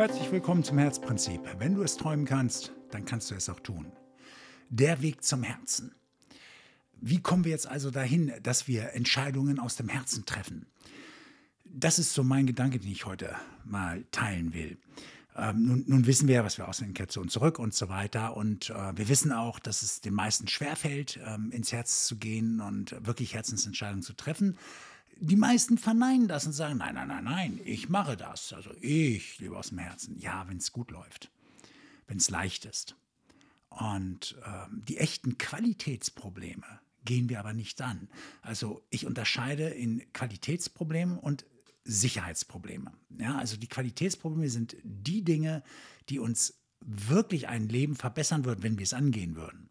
Herzlich willkommen zum Herzprinzip. Wenn du es träumen kannst, dann kannst du es auch tun. Der Weg zum Herzen. Wie kommen wir jetzt also dahin, dass wir Entscheidungen aus dem Herzen treffen? Das ist so mein Gedanke, den ich heute mal teilen will. Ähm, nun, nun, wissen wir, was wir aus Kette und zurück und so weiter. Und äh, wir wissen auch, dass es den meisten schwerfällt, ähm, ins Herz zu gehen und wirklich Herzensentscheidungen zu treffen. Die meisten verneinen das und sagen, nein, nein, nein, nein, ich mache das. Also ich lebe aus dem Herzen. Ja, wenn es gut läuft, wenn es leicht ist. Und ähm, die echten Qualitätsprobleme gehen wir aber nicht an. Also ich unterscheide in Qualitätsproblemen und Sicherheitsprobleme. Ja, also die Qualitätsprobleme sind die Dinge, die uns wirklich ein Leben verbessern würden, wenn wir es angehen würden.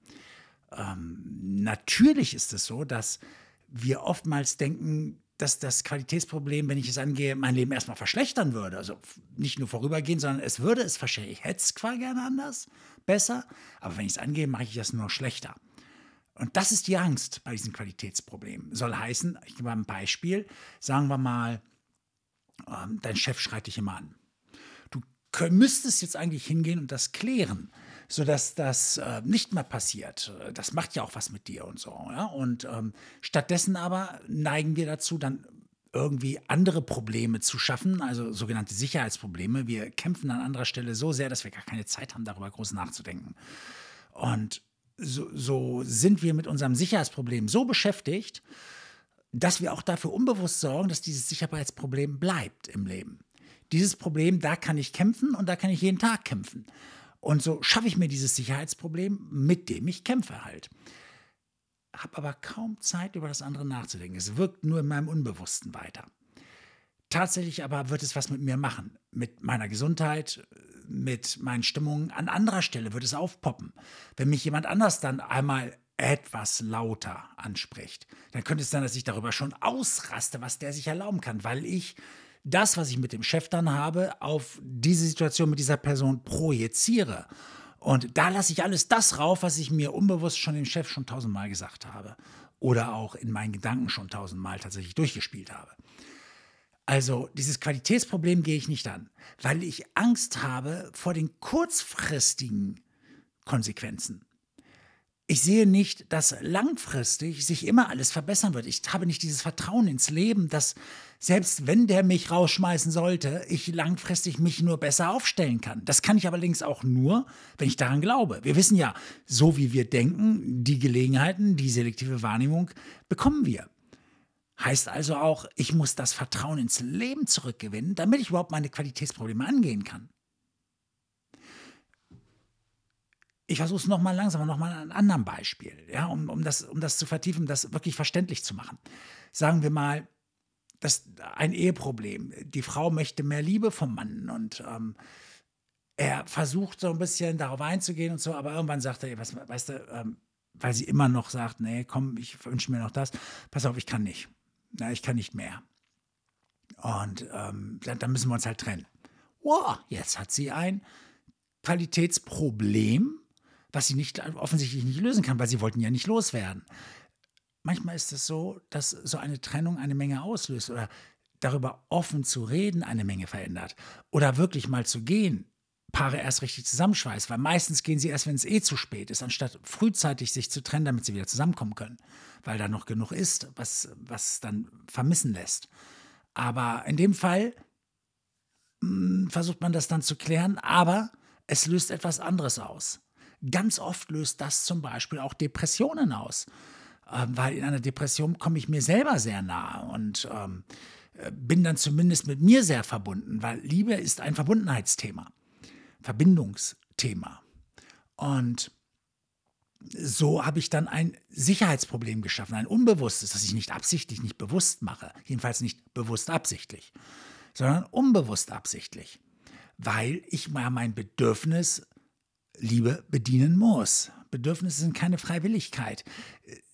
Ähm, natürlich ist es so, dass wir oftmals denken, dass das Qualitätsproblem, wenn ich es angehe, mein Leben erstmal verschlechtern würde. Also nicht nur vorübergehen, sondern es würde es verschlechtern. Ich hätte es zwar gerne anders, besser, aber wenn ich es angehe, mache ich das nur schlechter. Und das ist die Angst bei diesen Qualitätsproblemen. Soll heißen, ich gebe mal ein Beispiel, sagen wir mal, ähm, dein Chef schreit dich immer an. Du müsstest jetzt eigentlich hingehen und das klären, sodass das äh, nicht mehr passiert. Das macht ja auch was mit dir und so. Ja? Und ähm, stattdessen aber neigen wir dazu, dann irgendwie andere Probleme zu schaffen, also sogenannte Sicherheitsprobleme. Wir kämpfen an anderer Stelle so sehr, dass wir gar keine Zeit haben, darüber groß nachzudenken. Und so, so sind wir mit unserem Sicherheitsproblem so beschäftigt, dass wir auch dafür unbewusst sorgen, dass dieses Sicherheitsproblem bleibt im Leben. Dieses Problem, da kann ich kämpfen und da kann ich jeden Tag kämpfen. Und so schaffe ich mir dieses Sicherheitsproblem, mit dem ich kämpfe halt. Habe aber kaum Zeit, über das andere nachzudenken. Es wirkt nur in meinem Unbewussten weiter. Tatsächlich aber wird es was mit mir machen, mit meiner Gesundheit, mit meinen Stimmungen. An anderer Stelle wird es aufpoppen. Wenn mich jemand anders dann einmal etwas lauter anspricht, dann könnte es sein, dass ich darüber schon ausraste, was der sich erlauben kann, weil ich das, was ich mit dem Chef dann habe, auf diese Situation mit dieser Person projiziere. Und da lasse ich alles das rauf, was ich mir unbewusst schon dem Chef schon tausendmal gesagt habe. Oder auch in meinen Gedanken schon tausendmal tatsächlich durchgespielt habe. Also dieses Qualitätsproblem gehe ich nicht an, weil ich Angst habe vor den kurzfristigen Konsequenzen ich sehe nicht, dass langfristig sich immer alles verbessern wird. Ich habe nicht dieses Vertrauen ins Leben, dass selbst wenn der mich rausschmeißen sollte, ich langfristig mich nur besser aufstellen kann. Das kann ich allerdings auch nur, wenn ich daran glaube. Wir wissen ja, so wie wir denken, die Gelegenheiten, die selektive Wahrnehmung bekommen wir. Heißt also auch, ich muss das Vertrauen ins Leben zurückgewinnen, damit ich überhaupt meine Qualitätsprobleme angehen kann. Ich versuche es nochmal langsamer, nochmal an einem anderen Beispiel, ja, um, um, das, um das zu vertiefen, das wirklich verständlich zu machen. Sagen wir mal, das ein Eheproblem. Die Frau möchte mehr Liebe vom Mann und ähm, er versucht so ein bisschen darauf einzugehen und so, aber irgendwann sagt er, was, weißt du, ähm, weil sie immer noch sagt, nee, komm, ich wünsche mir noch das. Pass auf, ich kann nicht. Ja, ich kann nicht mehr. Und ähm, dann, dann müssen wir uns halt trennen. Wow, jetzt hat sie ein Qualitätsproblem, was sie nicht offensichtlich nicht lösen kann, weil sie wollten ja nicht loswerden. Manchmal ist es so, dass so eine Trennung eine Menge auslöst oder darüber offen zu reden eine Menge verändert oder wirklich mal zu gehen, Paare erst richtig zusammenschweißt, weil meistens gehen sie erst, wenn es eh zu spät ist, anstatt frühzeitig sich zu trennen, damit sie wieder zusammenkommen können, weil da noch genug ist, was, was dann vermissen lässt. Aber in dem Fall mh, hm, versucht man das dann zu klären, aber es löst etwas anderes aus. Ganz oft löst das zum Beispiel auch Depressionen aus, äh, weil in einer Depression komme ich mir selber sehr nahe und ähm, äh, bin dann zumindest mit mir sehr verbunden, weil Liebe ist ein Verbundenheitsthema, Verbindungsthema. Und so habe ich dann ein Sicherheitsproblem geschaffen, ein unbewusstes, das ich nicht absichtlich, nicht bewusst mache, jedenfalls nicht bewusst absichtlich, sondern unbewusst absichtlich, weil ich mein Bedürfnis Liebe bedienen muss. Bedürfnisse sind keine Freiwilligkeit.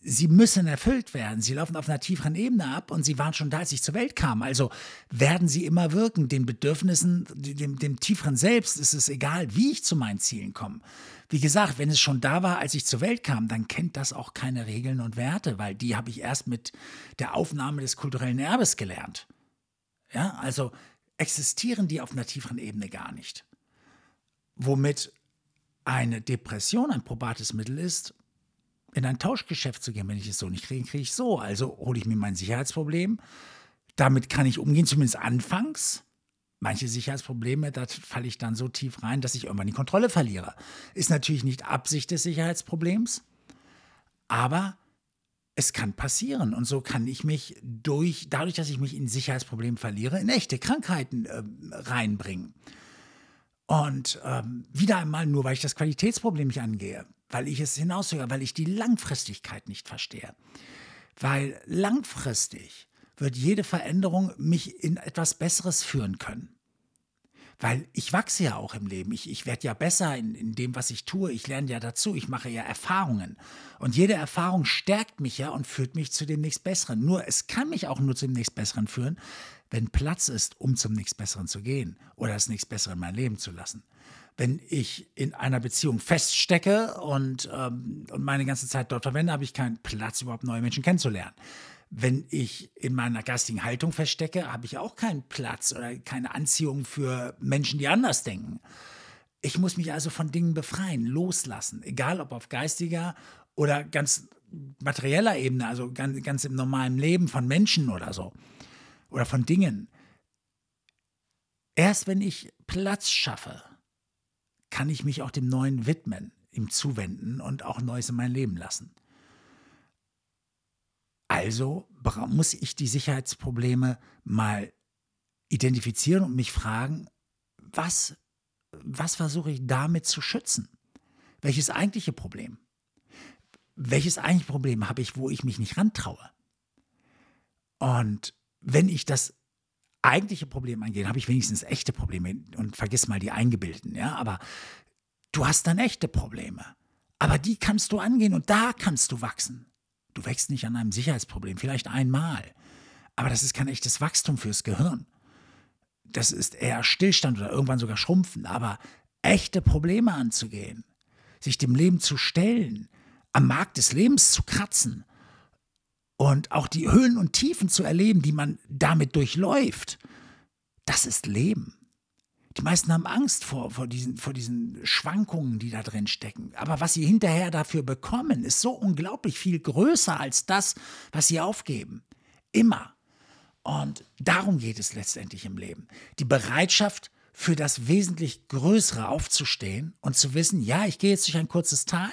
Sie müssen erfüllt werden. Sie laufen auf einer tieferen Ebene ab und sie waren schon da, als ich zur Welt kam. Also werden sie immer wirken. Den Bedürfnissen, dem, dem tieferen Selbst ist es egal, wie ich zu meinen Zielen komme. Wie gesagt, wenn es schon da war, als ich zur Welt kam, dann kennt das auch keine Regeln und Werte, weil die habe ich erst mit der Aufnahme des kulturellen Erbes gelernt. Ja, also existieren die auf einer tieferen Ebene gar nicht. Womit eine Depression ein probates Mittel ist, in ein Tauschgeschäft zu gehen. Wenn ich es so nicht kriege, kriege ich so. Also hole ich mir mein Sicherheitsproblem. Damit kann ich umgehen, zumindest anfangs. Manche Sicherheitsprobleme, da falle ich dann so tief rein, dass ich irgendwann die Kontrolle verliere. Ist natürlich nicht Absicht des Sicherheitsproblems, aber es kann passieren. Und so kann ich mich durch, dadurch, dass ich mich in Sicherheitsprobleme verliere, in echte Krankheiten äh, reinbringen. Und ähm, wieder einmal nur, weil ich das Qualitätsproblem nicht angehe, weil ich es hinaushöre, weil ich die Langfristigkeit nicht verstehe. Weil langfristig wird jede Veränderung mich in etwas Besseres führen können. Weil ich wachse ja auch im Leben. Ich, ich werde ja besser in, in dem, was ich tue. Ich lerne ja dazu. Ich mache ja Erfahrungen. Und jede Erfahrung stärkt mich ja und führt mich zu dem nächst Besseren. Nur es kann mich auch nur zu dem nächst Besseren führen, wenn Platz ist, um zum nächst Besseren zu gehen oder das nächst Bessere in mein Leben zu lassen. Wenn ich in einer Beziehung feststecke und, ähm, und meine ganze Zeit dort verwende, habe ich keinen Platz, überhaupt neue Menschen kennenzulernen. Wenn ich in meiner geistigen Haltung feststecke, habe ich auch keinen Platz oder keine Anziehung für Menschen, die anders denken. Ich muss mich also von Dingen befreien, loslassen, egal ob auf geistiger oder ganz materieller Ebene, also ganz, ganz im normalen Leben von Menschen oder so oder von Dingen. Erst wenn ich Platz schaffe, kann ich mich auch dem Neuen widmen, ihm zuwenden und auch Neues in mein Leben lassen. Also muss ich die Sicherheitsprobleme mal identifizieren und mich fragen, was, was versuche ich damit zu schützen? Welches eigentliche Problem? Welches eigentliche Problem habe ich, wo ich mich nicht rantraue? Und wenn ich das eigentliche Problem angehe, habe ich wenigstens echte Probleme und vergiss mal die eingebildeten, ja, aber du hast dann echte Probleme. Aber die kannst du angehen und da kannst du wachsen. Du wächst nicht an einem Sicherheitsproblem, vielleicht einmal. Aber das ist kein echtes Wachstum fürs Gehirn. Das ist eher Stillstand oder irgendwann sogar Schrumpfen. Aber echte Probleme anzugehen, sich dem Leben zu stellen, am Markt des Lebens zu kratzen und auch die Höhen und Tiefen zu erleben, die man damit durchläuft, das ist Leben. Die meisten haben Angst vor, vor, diesen, vor diesen Schwankungen, die da drin stecken. Aber was sie hinterher dafür bekommen, ist so unglaublich viel größer als das, was sie aufgeben. Immer. Und darum geht es letztendlich im Leben. Die Bereitschaft, für das wesentlich Größere aufzustehen und zu wissen, ja, ich gehe jetzt durch ein kurzes Tal,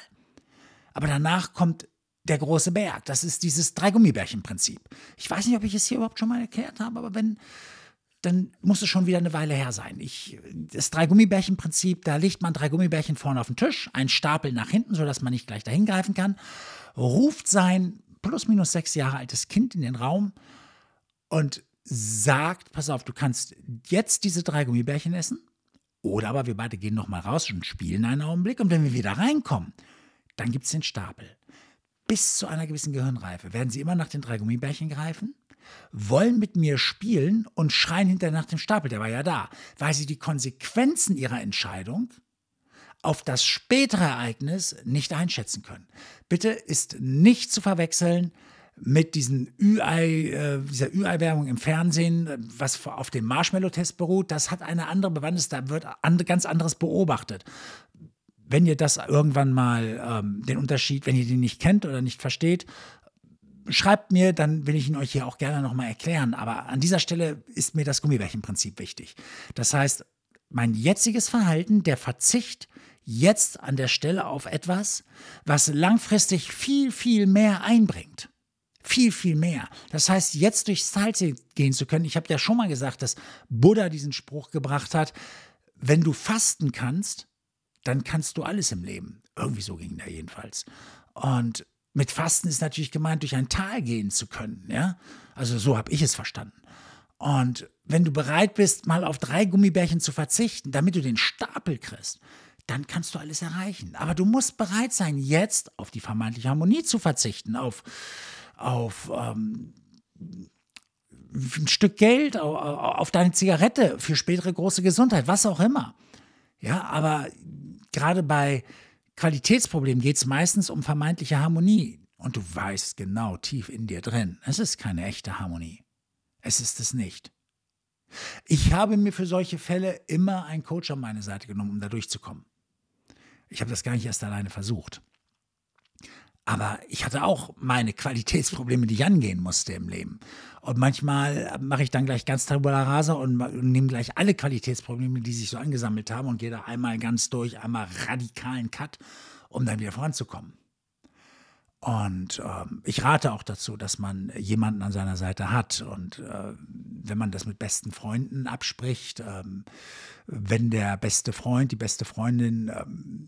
aber danach kommt der große Berg. Das ist dieses Drei-Gummibärchen-Prinzip. Ich weiß nicht, ob ich es hier überhaupt schon mal erklärt habe, aber wenn, dann muss es schon wieder eine Weile her sein. Ich, das Drei-Gummibärchen-Prinzip, da legt man drei Gummibärchen vorne auf den Tisch, einen Stapel nach hinten, sodass man nicht gleich dahin greifen kann, ruft sein plus minus sechs Jahre altes Kind in den Raum und sagt, pass auf, du kannst jetzt diese drei Gummibärchen essen oder aber wir beide gehen nochmal raus und spielen einen Augenblick und wenn wir wieder reinkommen, dann gibt es den Stapel. Bis zu einer gewissen Gehirnreife werden sie immer nach den drei Gummibärchen greifen wollen mit mir spielen und schreien hinterher nach dem Stapel, der war ja da, weil sie die Konsequenzen ihrer Entscheidung auf das spätere Ereignis nicht einschätzen können. Bitte ist nicht zu verwechseln mit diesen Ü-Ei, äh, dieser Ü-Ei-Werbung im Fernsehen, was auf dem Marshmallow-Test beruht. Das hat eine andere Bewandtnis, da wird ganz anderes beobachtet. Wenn ihr das irgendwann mal ähm, den Unterschied, wenn ihr den nicht kennt oder nicht versteht, schreibt mir, dann will ich ihn euch hier auch gerne nochmal erklären. Aber an dieser Stelle ist mir das Gummibärchenprinzip wichtig. Das heißt, mein jetziges Verhalten, der Verzicht jetzt an der Stelle auf etwas, was langfristig viel, viel mehr einbringt. Viel, viel mehr. Das heißt, jetzt durchs Tal gehen zu können. Ich habe ja schon mal gesagt, dass Buddha diesen Spruch gebracht hat, wenn du fasten kannst, dann kannst du alles im Leben. Irgendwie so ging der jedenfalls. Und mit Fasten ist natürlich gemeint, durch ein Tal gehen zu können. Ja? Also so habe ich es verstanden. Und wenn du bereit bist, mal auf drei Gummibärchen zu verzichten, damit du den Stapel kriegst, dann kannst du alles erreichen. Aber du musst bereit sein, jetzt auf die vermeintliche Harmonie zu verzichten, auf, auf ähm, ein Stück Geld, auf, auf deine Zigarette für spätere große Gesundheit, was auch immer. Ja, aber gerade bei Qualitätsproblem geht es meistens um vermeintliche Harmonie. Und du weißt genau tief in dir drin, es ist keine echte Harmonie. Es ist es nicht. Ich habe mir für solche Fälle immer einen Coach an meine Seite genommen, um da durchzukommen. Ich habe das gar nicht erst alleine versucht. Aber ich hatte auch meine Qualitätsprobleme, die ich angehen musste im Leben. Und manchmal mache ich dann gleich ganz tabula rasa und nehme gleich alle Qualitätsprobleme, die sich so angesammelt haben und gehe da einmal ganz durch, einmal radikalen Cut, um dann wieder voranzukommen. Und ähm, ich rate auch dazu, dass man jemanden an seiner Seite hat. Und äh, wenn man das mit besten Freunden abspricht, ähm, wenn der beste Freund, die beste Freundin ähm,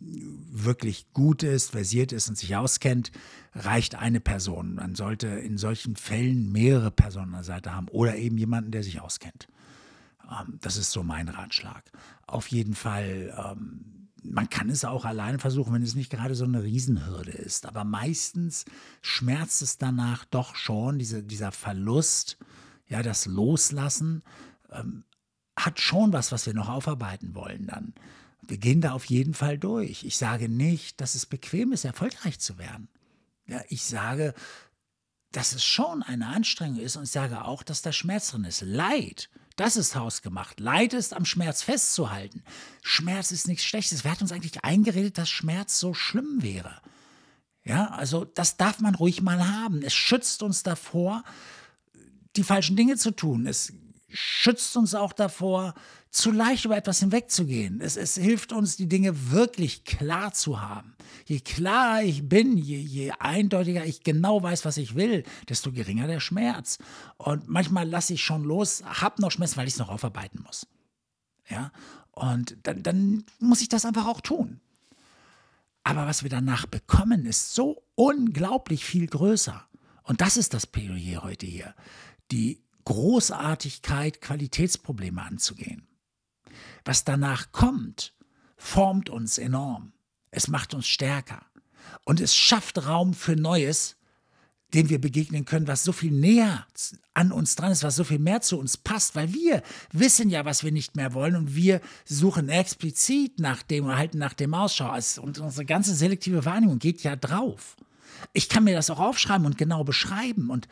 wirklich gut ist, versiert ist und sich auskennt, reicht eine Person. Man sollte in solchen Fällen mehrere Personen an der Seite haben oder eben jemanden, der sich auskennt. Ähm, das ist so mein Ratschlag. Auf jeden Fall ähm, man kann es auch alleine versuchen, wenn es nicht gerade so eine Riesenhürde ist. Aber meistens schmerzt es danach doch schon, diese, dieser Verlust, ja, das Loslassen ähm, hat schon was, was wir noch aufarbeiten wollen dann. Wir gehen da auf jeden Fall durch. Ich sage nicht, dass es bequem ist, erfolgreich zu werden. Ja, ich sage, dass es schon eine Anstrengung ist und ich sage auch, dass da Schmerz drin ist. Leid das ist hausgemacht. Leid ist am Schmerz festzuhalten. Schmerz ist nichts Schlechtes. Wer hat uns eigentlich eingeredet, dass Schmerz so schlimm wäre? Ja, also das darf man ruhig mal haben. Es schützt uns davor, die falschen Dinge zu tun. Es schützt uns auch davor, zu leicht über etwas hinwegzugehen. Es, es hilft uns, die Dinge wirklich klar zu haben. Je klarer ich bin, je, je eindeutiger ich genau weiß, was ich will, desto geringer der Schmerz. Und manchmal lasse ich schon los, habe noch Schmerz, weil ich es noch aufarbeiten muss. Ja, und dann, dann muss ich das einfach auch tun. Aber was wir danach bekommen, ist so unglaublich viel größer. Und das ist das Plädoyer heute hier. Die Großartigkeit, Qualitätsprobleme anzugehen. Was danach kommt, formt uns enorm. Es macht uns stärker. Und es schafft Raum für Neues, dem wir begegnen können, was so viel näher an uns dran ist, was so viel mehr zu uns passt, weil wir wissen ja, was wir nicht mehr wollen und wir suchen explizit nach dem oder halten nach dem Ausschau. Und unsere ganze selektive Wahrnehmung geht ja drauf. Ich kann mir das auch aufschreiben und genau beschreiben und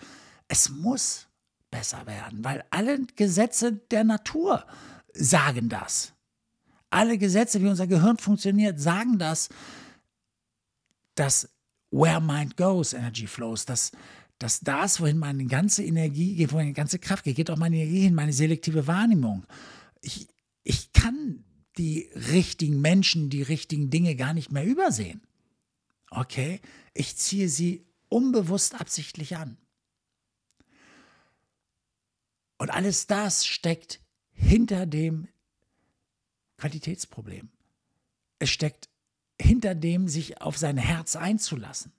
es muss besser werden, weil alle Gesetze der Natur sagen das. Alle Gesetze, wie unser Gehirn funktioniert, sagen das, dass where mind goes, Energy flows, dass, dass das, wohin meine ganze Energie geht, wohin meine ganze Kraft geht, geht auch meine Energie hin, meine selektive Wahrnehmung. Ich, ich kann die richtigen Menschen, die richtigen Dinge gar nicht mehr übersehen. Okay? Ich ziehe sie unbewusst absichtlich an. Und alles das steckt hinter dem Qualitätsproblem. Es steckt hinter dem, sich auf sein Herz einzulassen.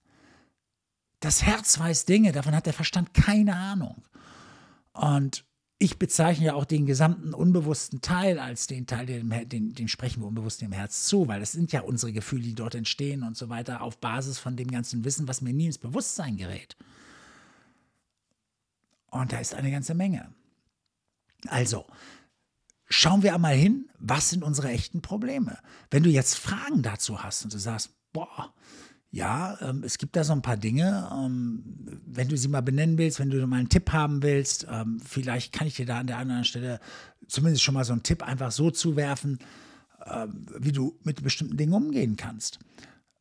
Das Herz weiß Dinge, davon hat der Verstand keine Ahnung. Und ich bezeichne ja auch den gesamten unbewussten Teil als den Teil, den, den, den sprechen wir unbewusst dem Herz zu, weil es sind ja unsere Gefühle, die dort entstehen und so weiter, auf Basis von dem ganzen Wissen, was mir nie ins Bewusstsein gerät. Und da ist eine ganze Menge. Also, schauen wir einmal hin, was sind unsere echten Probleme? Wenn du jetzt Fragen dazu hast und du sagst, boah, ja, ähm, es gibt da so ein paar Dinge, ähm, wenn du sie mal benennen willst, wenn du mal einen Tipp haben willst, ähm, vielleicht kann ich dir da an der anderen Stelle zumindest schon mal so einen Tipp einfach so zuwerfen, ähm, wie du mit bestimmten Dingen umgehen kannst.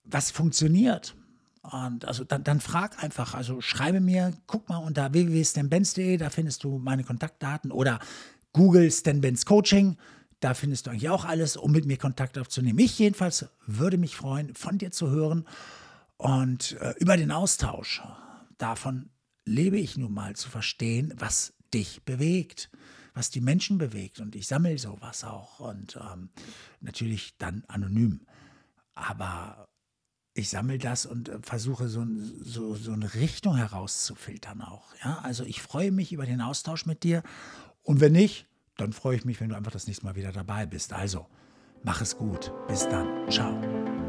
Was funktioniert? Und also dann, dann, frag einfach, also schreibe mir, guck mal unter www.stanbenz.de, da findest du meine Kontaktdaten oder Google Stan Benz Coaching, da findest du eigentlich auch alles, um mit mir Kontakt aufzunehmen. Ich jedenfalls würde mich freuen, von dir zu hören und äh, über den Austausch. Davon lebe ich nun mal zu verstehen, was dich bewegt, was die Menschen bewegt. Und ich sammle sowas auch und ähm, natürlich dann anonym. Aber ich sammle das und äh, versuche so, so, so eine Richtung herauszufiltern auch. Ja? Also ich freue mich über den Austausch mit dir und wenn nicht, dann freue ich mich, wenn du einfach das nächste Mal wieder dabei bist. Also, mach es gut. Bis dann. Ciao.